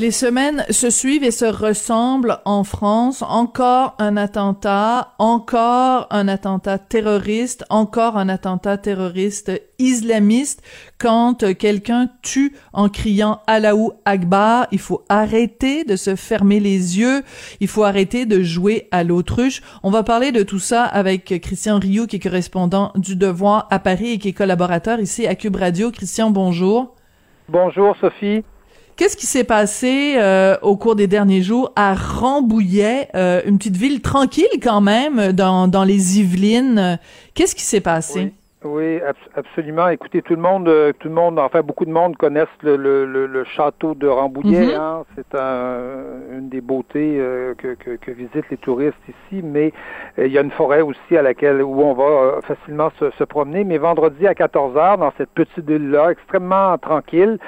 Les semaines se suivent et se ressemblent en France. Encore un attentat, encore un attentat terroriste, encore un attentat terroriste islamiste. Quand quelqu'un tue en criant Allahu Akbar, il faut arrêter de se fermer les yeux. Il faut arrêter de jouer à l'autruche. On va parler de tout ça avec Christian Rioux, qui est correspondant du Devoir à Paris et qui est collaborateur ici à Cube Radio. Christian, bonjour. Bonjour, Sophie. Qu'est-ce qui s'est passé euh, au cours des derniers jours à Rambouillet, euh, une petite ville tranquille quand même dans, dans les Yvelines? Qu'est-ce qui s'est passé? Absolument. Écoutez, tout le monde, euh, tout le monde, enfin beaucoup de monde connaissent le, le, le, château de Rambouillet. Mm-hmm. hein? C'est un, une des beautés que, que, que, visitent les touristes ici, mais il y a une forêt aussi à laquelle où on va facilement se, se promener. Mais vendredi à 14 h dans cette petite ville-là, extrêmement tranquille,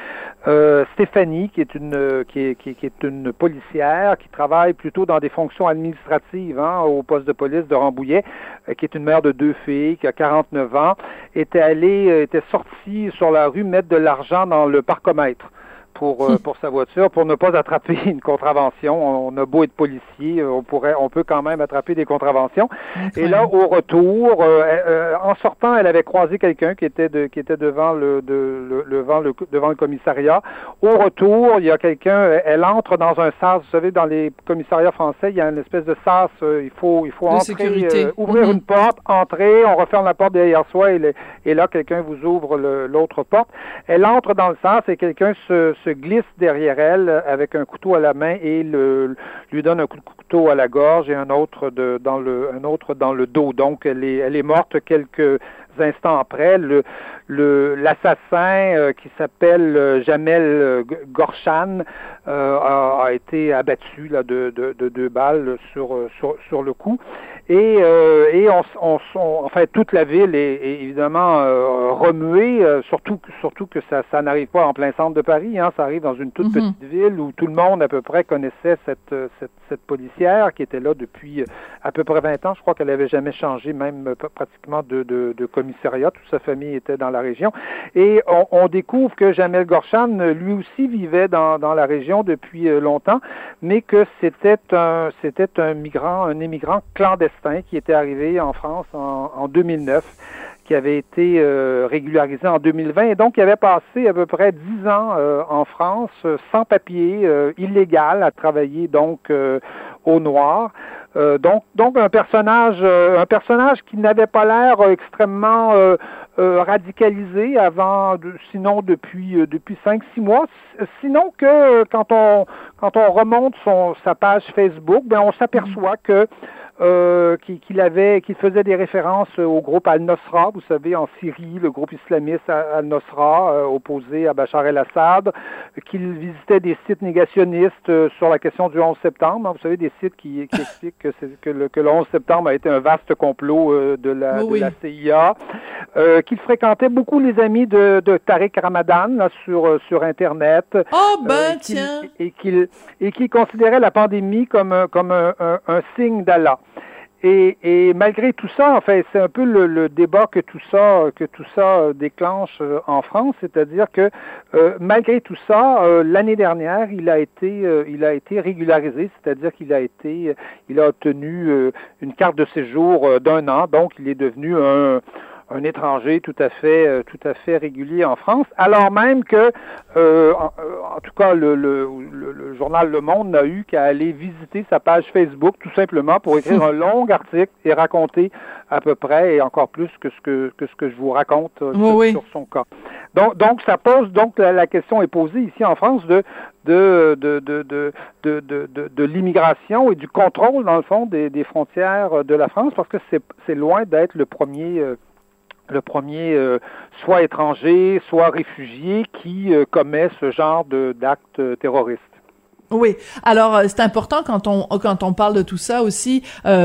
euh, Stéphanie, qui est une euh, qui est, qui, est une policière qui travaille plutôt dans des fonctions administratives hein, au poste de police de Rambouillet, euh, qui est une mère de deux filles, qui a 49 ans, était allée, était sortie sur la rue mettre de l'argent dans le parcomètre pour, euh, pour sa voiture pour ne pas attraper une contravention. On a beau être policier, on pourrait, on peut quand même attraper des contraventions. Et là, au retour, euh, euh, en sortant, elle avait croisé quelqu'un qui était de, qui était devant le, de, le, devant le devant le commissariat. Au retour, il y a quelqu'un. Elle entre dans un sas. Vous savez, dans les commissariats français, il y a une espèce de sas. il faut, il faut entrer, ouvrir mhm. une porte, entrer. On referme la porte derrière soi et, et là, quelqu'un vous ouvre l'autre porte. Elle entre dans le sas et quelqu'un se se glisse derrière elle avec un couteau à la main et le, lui donne un coup de couteau à la gorge et un autre de, dans le un autre dans le dos. Donc elle est elle est morte quelques instants après. Le l'assassin euh, qui s'appelle euh, Jamel euh, Gorshan a, a, été abattu là, de, de, de deux balles sur, sur, sur le coup. Et, euh, et on, on, on, enfin, toute la ville est, évidemment remuée, surtout, surtout que ça, ça n'arrive pas en plein centre de Paris. Hein, ça arrive dans une toute mhm. petite ville où tout le monde à peu près connaissait cette, cette, cette policière qui était là depuis à peu près 20 ans. Je crois qu'elle n'avait jamais changé, même pratiquement de, de, de, Toute sa famille était dans la région. Et on, découvre que Jamel Gorchan, lui aussi, vivait dans, la région depuis longtemps, mais que c'était un, c'était migrant, un immigrant clandestin qui était arrivé en France en, 2009 qui avait été euh, régularisé en 2020 et donc il avait passé à peu près dix ans euh, en France euh, sans papier, illégal, à travailler donc au noir. donc, donc un personnage, un personnage qui n'avait pas l'air extrêmement radicalisé avant, sinon depuis depuis cinq six mois. Sinon que quand on quand on remonte son sa page Facebook, ben on s'aperçoit que euh, qu'il avait, qu'il faisait des références au groupe Al-Nosra, vous savez, en Syrie, le groupe islamiste Al-Nosra, euh, opposé à Bachar el-Assad, qu'il visitait des sites négationnistes euh, sur la question du 11 septembre. Hein, vous savez, des sites qui, qui expliquent que, que, le, que, le, 11 septembre a été un vaste complot de, la, de la CIA, qu'il fréquentait beaucoup les amis de, de Tariq Ramadan là, sur, sur Internet. Oh ben tiens! Et qu'il et qu'il considérait la pandémie comme, comme un, un signe d'Allah. Et, et, malgré tout ça, en fait, c'est un peu le, le, débat que tout ça que tout ça euh, déclenche euh, en France, c'est-à-dire que euh, malgré tout ça, l'année dernière, il a été il a été régularisé, c'est-à-dire qu'il a été il a obtenu une carte de séjour d'un an, donc il est devenu un un étranger tout à fait euh, tout à fait régulier en France, alors même que euh, en, en, tout cas le, le, le, journal Le Monde n'a eu qu'à aller visiter sa page Facebook tout simplement pour écrire un long article et raconter à peu près et encore plus que ce que, que ce que je vous raconte euh, sur, son cas. Donc, donc ça pose donc la, question est posée ici en France de de de de de de, de, de l'immigration et du contrôle dans le fond des, des frontières de la France parce que c'est c'est loin d'être le premier le premier euh, soit étranger, soit réfugié qui euh, commet ce genre d'actes euh, terroristes. Oui. Alors c'est important quand on quand on parle de tout ça aussi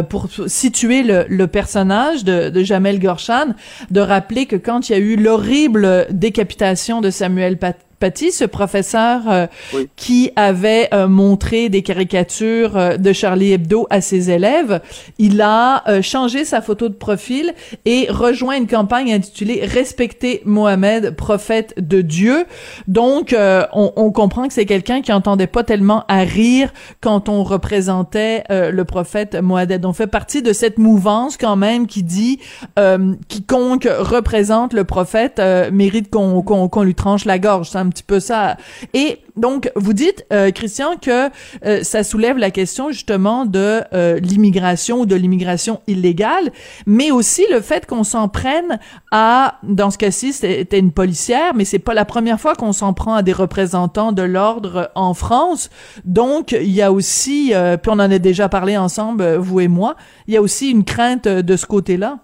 pour situer le, personnage de, Jamel Gorshan, de rappeler que quand il y a eu l'horrible décapitation de Samuel Patty, ce professeur euh, qui avait euh, montré des caricatures euh, de Charlie Hebdo à ses élèves, il a changé sa photo de profil et rejoint une campagne intitulée Respecter Mohamed, prophète de Dieu. Donc, on, on, comprend que c'est quelqu'un qui entendait pas tellement à rire quand on représentait le prophète Mohamed. On fait partie de cette mouvance quand même qui dit quiconque représente le prophète mérite qu'on qu'on lui tranche la gorge un petit peu ça. Et donc, vous dites, euh, Christian, que euh, ça soulève la question justement de euh, l'immigration ou de l'immigration illégale, mais aussi le fait qu'on s'en prenne à, dans ce cas-ci, c'était une policière, mais c'est pas la première fois qu'on s'en prend à des représentants de l'ordre en France. Donc, il y a aussi, puis on en a déjà parlé ensemble, vous et moi, il y a aussi une crainte de ce côté-là.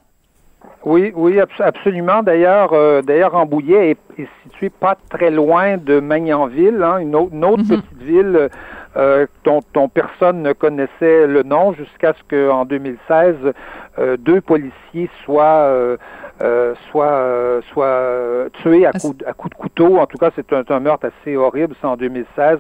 Oui, oui, absolument. D'ailleurs, euh, d'ailleurs, Rambouillet est, est, situé pas très loin de Magnanville, hein, une autre, mhm. petite ville euh, dont, dont, personne ne connaissait le nom jusqu'à ce qu'en 2016, euh, deux policiers soient euh, euh, soit euh, soit tué à coup, à coup de couteau. En tout cas, c'est un, un, meurtre assez horrible. C'est en 2016.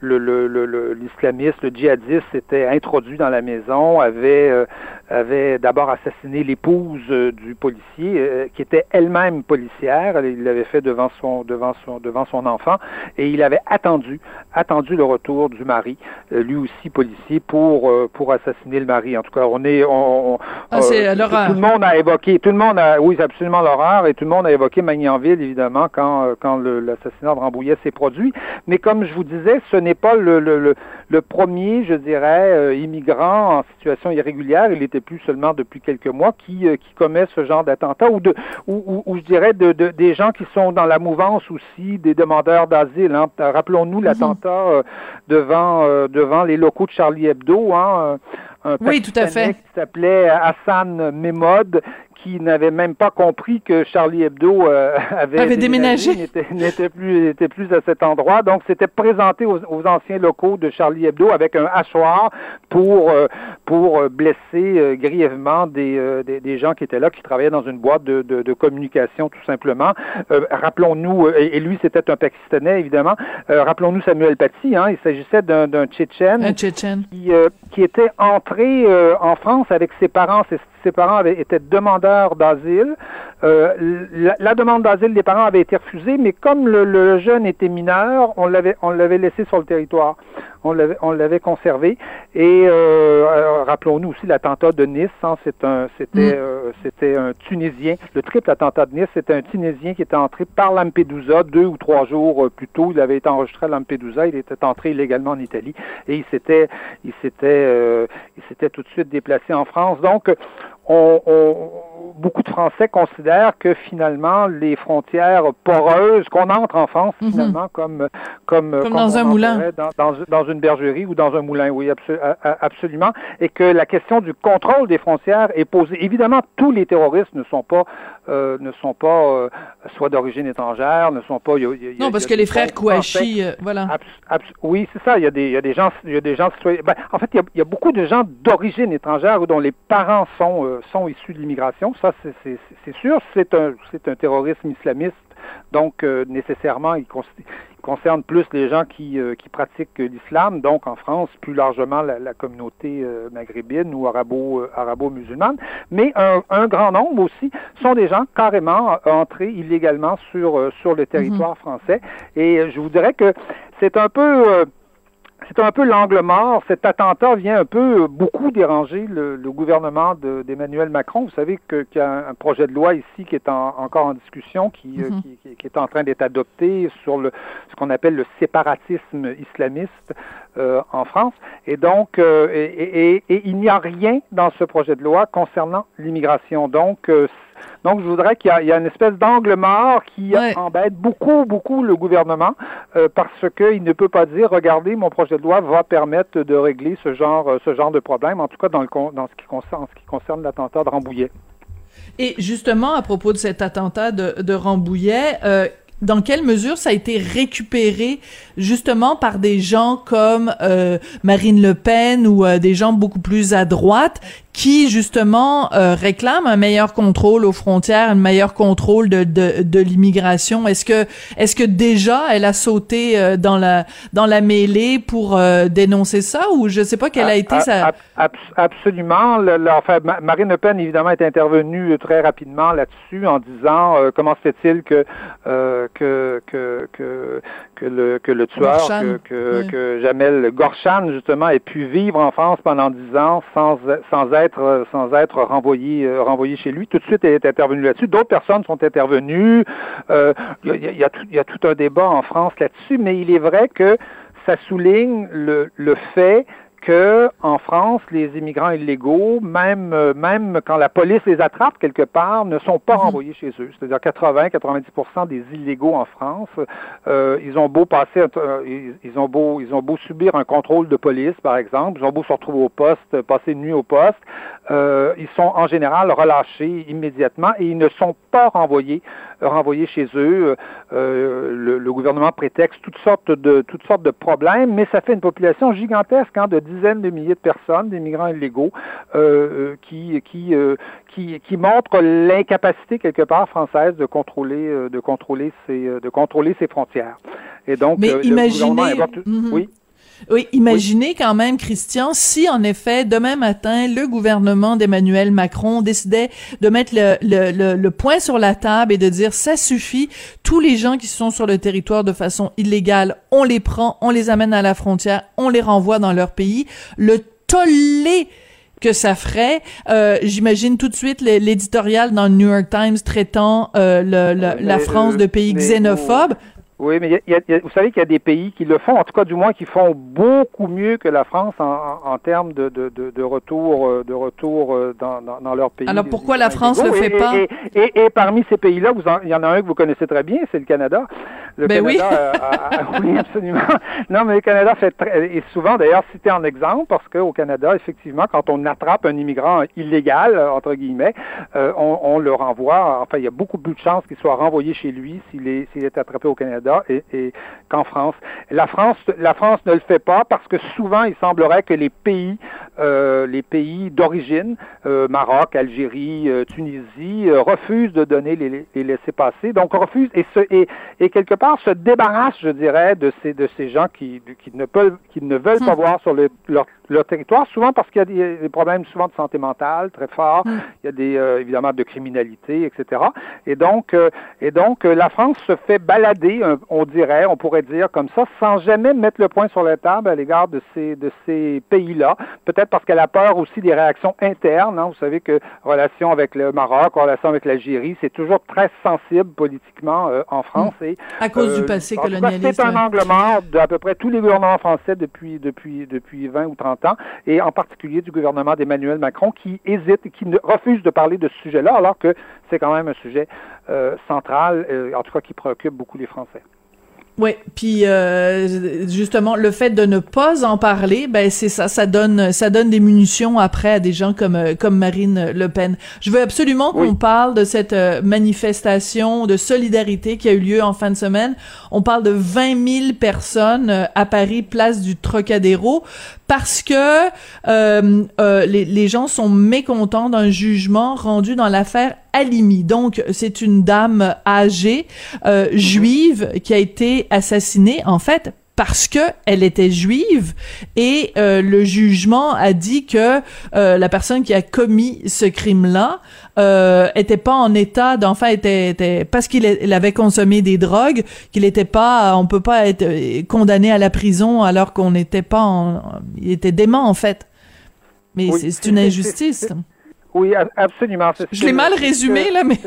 Le, le, le, l'islamiste, le, djihadiste, s'était introduit dans la maison, avait euh, avait d'abord assassiné l'épouse du policier, qui était elle-même policière. Il l'avait fait devant son devant son devant son enfant, et il avait attendu attendu le retour du mari, lui aussi policier, pour pour assassiner le mari. En tout cas, on est on, ah, tout, tout, le monde a évoqué, tout le monde a oui absolument l'horreur et tout le monde a évoqué Magnanville, évidemment, quand, euh, quand l'assassinat de Rambouillet s'est produit. Mais comme je vous disais, ce n'est pas le, le, le, premier, je dirais, euh, immigrant en situation irrégulière. Il était plus seulement depuis quelques mois qui, euh, qui commet ce genre d'attentat ou, de, ou, ou, je dirais de, de, des gens qui sont dans la mouvance aussi des demandeurs d'asile. Hein. Rappelons-nous mhm. l'attentat devant, devant les locaux de Charlie Hebdo. Hein, un oui, tout à fait. qui s'appelait Hassan Memod, qui n'avait même pas compris que Charlie Hebdo euh, avait, déménagé, n'était plus n'était plus à cet endroit. Donc c'était présenté aux, anciens locaux de Charlie Hebdo avec un hachoir pour euh, pour euh, blesser grièvement des, des, gens qui étaient là, qui travaillaient dans une boîte de, de, communication tout simplement. rappelons-nous, et, lui c'était un Pakistanais évidemment. rappelons-nous Samuel Paty. Hein, il s'agissait d'un d'un Tchétchène, qui, qui était entré en France avec ses parents. Ses, ses parents avaient, étaient demandeurs d'asile. Euh, la, demande d'asile des parents avait été refusée, mais comme le, jeune était mineur, on l'avait, on l'avait laissé sur le territoire. On l'avait, on l'avait conservé. Et euh, euh, rappelons-nous aussi l'attentat de Nice. Hein, c'est un, c'était, mm. c'était un Tunisien. Le triple attentat de Nice, c'était un Tunisien qui était entré par Lampedusa deux ou trois jours plus tôt. Il avait été enregistré à Lampedusa. Il était entré illégalement en Italie et il s'était, il s'était, il s'était tout de suite déplacé en France. Donc on, beaucoup de Français considèrent que finalement les frontières poreuses qu'on entre en France mhm. finalement comme comme, comme, dans un moulin. dans, dans, une bergerie ou dans un moulin oui absolument. Et que la question du contrôle des frontières est posée. Évidemment tous les terroristes ne sont pas euh, ne sont pas euh, soit d'origine étrangère ne sont pas non parce que les frères Kouachi euh, voilà. Oui c'est ça il y a des il y a des gens il y a des gens ben, en fait il y, a, il y a beaucoup de gens d'origine étrangère dont les parents sont sont issus de l'immigration, ça c'est sûr. C'est un, un terrorisme islamiste, donc euh, nécessairement il, concerne plus les gens qui, euh, qui pratiquent l'islam, donc en France plus largement la, communauté euh, maghrébine ou arabo, arabo-musulmane, mais un, un, grand nombre aussi sont des gens carrément entrés illégalement sur, sur le territoire mm-hmm. français. Et je vous dirais que c'est un peu c'est un peu l'angle mort. Cet attentat vient un peu euh, beaucoup déranger le, gouvernement d'Emmanuel Macron. Vous savez qu'il y a un projet de loi ici qui est encore en discussion, qui, euh, mhm. qui, est en train d'être adopté sur le, ce qu'on appelle le séparatisme islamiste euh, en France. Et donc, et, il n'y a rien dans ce projet de loi concernant l'immigration. Donc, donc, je voudrais qu'il y, ait une espèce d'angle mort qui embête beaucoup, beaucoup le gouvernement euh, parce qu'il ne peut pas dire, regardez, mon projet de loi va permettre de régler ce genre, euh, ce genre de problème, en tout cas dans, le, dans ce qui concerne, ce qui concerne l'attentat de Rambouillet. Et justement, à propos de cet attentat de, de Rambouillet, euh, dans quelle mesure ça a été récupéré justement par des gens comme euh, Marine Le Pen ou euh, des gens beaucoup plus à droite qui justement réclament un meilleur contrôle aux frontières, un meilleur contrôle de, de, de l'immigration? Est-ce que est-ce que déjà elle a sauté dans la dans la mêlée pour dénoncer ça? Ou je sais pas quelle a été sa absolument. enfin, Marine Le Pen évidemment est intervenue très rapidement là-dessus en disant comment se fait-il que, que que que que le que le tueur que que, que Jamel Gorshan justement ait pu vivre en France pendant dix ans sans sans être sans être renvoyé euh, renvoyé chez lui. Tout de suite, elle est intervenue là-dessus. D'autres personnes sont intervenues. Euh, il y, a, y, a tout, y a tout un débat en France là-dessus, mais il est vrai que ça souligne le, le fait que en France, les immigrants illégaux, même euh, même quand la police les attrape quelque part, ne sont pas mhm. renvoyés chez eux. C'est-à-dire 80-90% des illégaux en France, euh, ils ont beau passer, euh, ils, ont beau ils ont beau subir un contrôle de police, par exemple, ils ont beau se retrouver au poste, passer une nuit au poste, euh, ils sont en général relâchés immédiatement et ils ne sont pas renvoyés renvoyés chez eux. Euh, le, le, gouvernement prétexte toutes sortes de toutes sortes de problèmes, mais ça fait une population gigantesque hein, de dizaines de milliers de personnes, des migrants illégaux, euh, qui, qui, euh, qui, qui montrent l'incapacité quelque part française de contrôler, euh, de contrôler ses, de contrôler ses frontières. Et donc, Mais imaginez, mhm. oui. Oui, imaginez quand même, Christian, si en effet, demain matin, le gouvernement d'Emmanuel Macron décidait de mettre le, le, le, point sur la table et de dire ça suffit, tous les gens qui sont sur le territoire de façon illégale, on les prend, on les amène à la frontière, on les renvoie dans leur pays, le tollé que ça ferait. Euh, J'imagine tout de suite l'éditorial dans le New York Times traitant euh, le, la France de pays xénophobe. Oui, mais y a, y a, vous savez qu'il y a des pays qui le font, en tout cas du moins qui font beaucoup mieux que la France en, en, termes de, de, de, de, retour, euh, de retour euh, dans, dans, dans leur pays. Alors pourquoi la France ne le fait pas et, et, et, parmi ces pays-là, il y en a un que vous connaissez très bien, c'est le Canada. Le ben Canada, oui. Euh, oui, absolument. Non, mais le Canada fait très, est souvent d'ailleurs cité en exemple parce qu'au Canada, effectivement, quand on attrape un immigrant illégal entre guillemets, on, on, le renvoie. Enfin, il y a beaucoup plus de chances qu'il soit renvoyé chez lui s'il est s'il est attrapé au Canada et, qu'en France. La France, la France ne le fait pas parce que souvent il semblerait que les pays, euh, les pays d'origine, euh, Maroc, Algérie, euh, Tunisie, refusent de donner les, les laissés-passer, donc refusent et, se, et, et, quelque part se débarrassent, je dirais, de ces de ces gens qui, qui ne peuvent qui ne veulent pas hmm. voir sur le, leur leur territoire, souvent parce qu'il y a des, problèmes souvent de santé mentale très forts, mm. il y a des évidemment de criminalité, etc. Et donc, et donc la France se fait balader, on dirait, on pourrait dire comme ça, sans jamais mettre le point sur la table à l'égard de ces de ces pays-là. Peut-être parce qu'elle a peur aussi des réactions internes. Hein. Vous savez que relation avec le Maroc, relation avec l'Algérie, c'est toujours très sensible politiquement en France. Mm. Et, à cause du passé colonialiste. C'est un angle mort d'à peu près tous les gouvernements français depuis depuis depuis 20 ou 30 et en particulier du gouvernement d'Emmanuel Macron, qui hésite et qui ne, refuse de parler de ce sujet-là, alors que c'est quand même un sujet euh, central, euh, en tout cas qui préoccupe beaucoup les Français. Oui, puis euh, justement le fait de ne pas en parler, ben c'est ça, ça donne ça donne des munitions après à des gens comme euh, comme Marine Le Pen. Je veux absolument qu'on parle de cette euh, manifestation de solidarité qui a eu lieu en fin de semaine. On parle de 20 000 personnes à Paris, place du Trocadéro, parce que les, les gens sont mécontents d'un jugement rendu dans l'affaire Alimi. Donc, c'est une dame âgée, euh, juive, qui a été assassinée, en fait, parce que elle était juive et euh, le jugement a dit que euh, la personne qui a commis ce crime-là euh, était pas en état d'enfant était, était parce qu'il avait consommé des drogues qu'il était pas on peut pas être euh, condamné à la prison alors qu'on n'était pas en, il était dément en fait. Mais c'est une injustice oui, absolument. Je l'ai mal résumé, là, mais...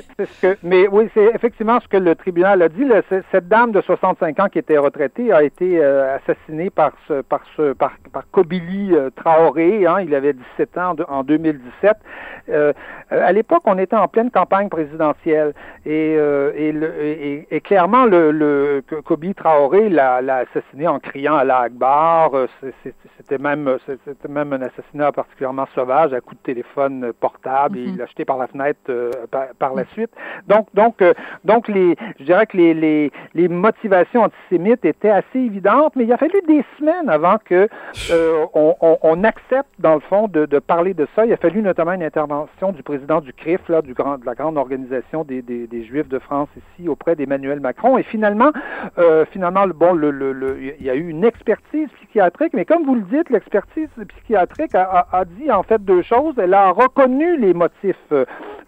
que, mais oui, c'est effectivement ce que le tribunal a dit. cette dame de 65 ans qui était retraitée a été euh, assassinée par ce, par ce, par, par Kobili euh, Traoré. Hein, il avait 17 ans en 2017. Euh, à l'époque, on était en pleine campagne présidentielle et, et, le, et, clairement, le, le Kobili Traoré l'a assassiné en criant à la Akbar. C'était même, c'était même un assassinat particulièrement sauvage à coup de téléphone portable portable et il l'a jeté par la fenêtre par, la suite. Donc, donc, donc les, je dirais que les, les, les motivations antisémites étaient assez évidentes, mais il a fallu des semaines avant que on, on, accepte, dans le fond, de, de, parler de ça. Il a fallu notamment une intervention du président du CRIF, là, du grand, de la grande organisation des, des, des Juifs de France ici, auprès d'Emmanuel Macron. Et finalement, euh, finalement, bon, le, le, il y a eu une expertise psychiatrique, mais comme vous le dites, l'expertise psychiatrique a, a, dit en fait deux choses. Elle a reconnu les motifs euh,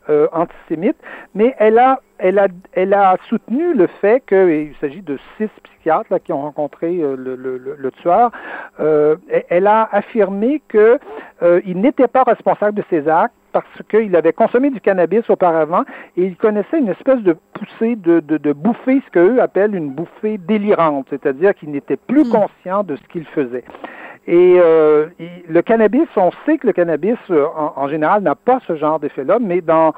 euh antisémites, mais elle a elle a, elle a soutenu le fait qu'il s'agit de six psychiatres là, qui ont rencontré euh, le, le, le, tueur. Euh, elle a affirmé qu'il n'était pas responsable de ses actes parce qu'il avait consommé du cannabis auparavant et il connaissait une espèce de poussée de, de, de bouffée, ce qu'eux appellent une bouffée délirante, c'est-à-dire qu'il n'était plus hmm. conscient de ce qu'il faisait. Et euh, le cannabis, on sait que le cannabis, euh, en, général, n'a pas ce genre d'effet-là, mais dans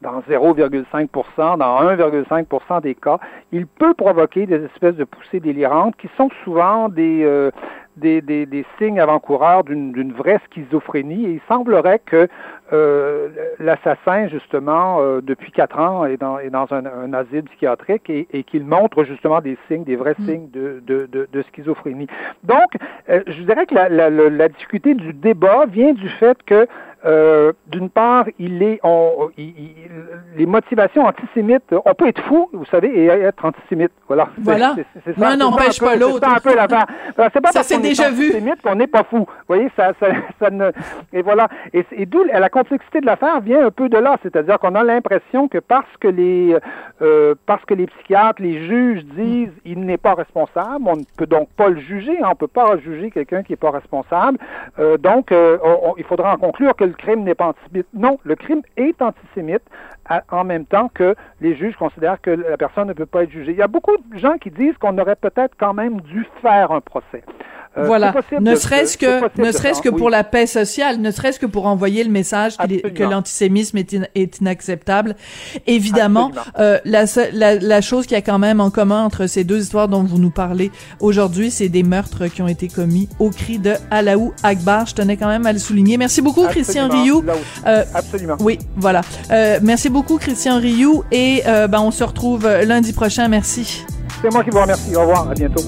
dans 0,5% dans 1,5% des cas, il peut provoquer des espèces de poussées délirantes qui sont souvent des, euh, des, des, des, signes avant-coureurs d'une vraie schizophrénie. Et il semblerait que euh, l'assassin, justement, euh, depuis quatre ans, est dans, est dans un, un asile psychiatrique et, et qu'il montre justement des signes, des vrais mm. signes de, de, de, de, schizophrénie. Donc, euh, je dirais que la, la, la, difficulté du débat vient du fait que euh, d'une part, il est, on, il, les motivations antisémites, on peut être fou, vous savez, et être antisémite. Voilà. Voilà. L'un n'empêche pas l'autre. C'est un peu l'affaire. C'est pas ça déjà vu. qu'on n'est pas fou. Vous voyez, ça, ça, ça ne, et voilà. Et, et d'où la complexité de l'affaire vient un peu de là, c'est-à-dire qu'on a l'impression que parce que les, euh, parce que les psychiatres, les juges disent, il n'est pas responsable, on ne peut donc pas le juger. Hein, on ne peut pas juger quelqu'un qui n'est pas responsable. Euh, donc, euh, il faudra en conclure que le crime n'est pas antisémite. Non, le crime est antisémite en même temps que les juges considèrent que la personne ne peut pas être jugée. Il y a beaucoup de gens qui disent qu'on aurait peut-être quand même dû faire un procès. Euh, voilà, ne serait-ce que, ne serait-ce que pour la paix sociale, ne serait-ce que pour envoyer le message que l'antisémisme est, est, inacceptable. Évidemment, euh, la, la, la, chose qui a quand même en commun entre ces deux histoires dont vous nous parlez aujourd'hui, c'est des meurtres qui ont été commis au cri de Alaou Akbar. Je tenais quand même à le souligner. Merci beaucoup, Christian Rioux. Euh, Absolument. Oui, voilà. Euh, merci beaucoup, Christian Rioux, et euh, ben on se retrouve lundi prochain. Merci. C'est moi qui vous remercie. Au revoir. À bientôt.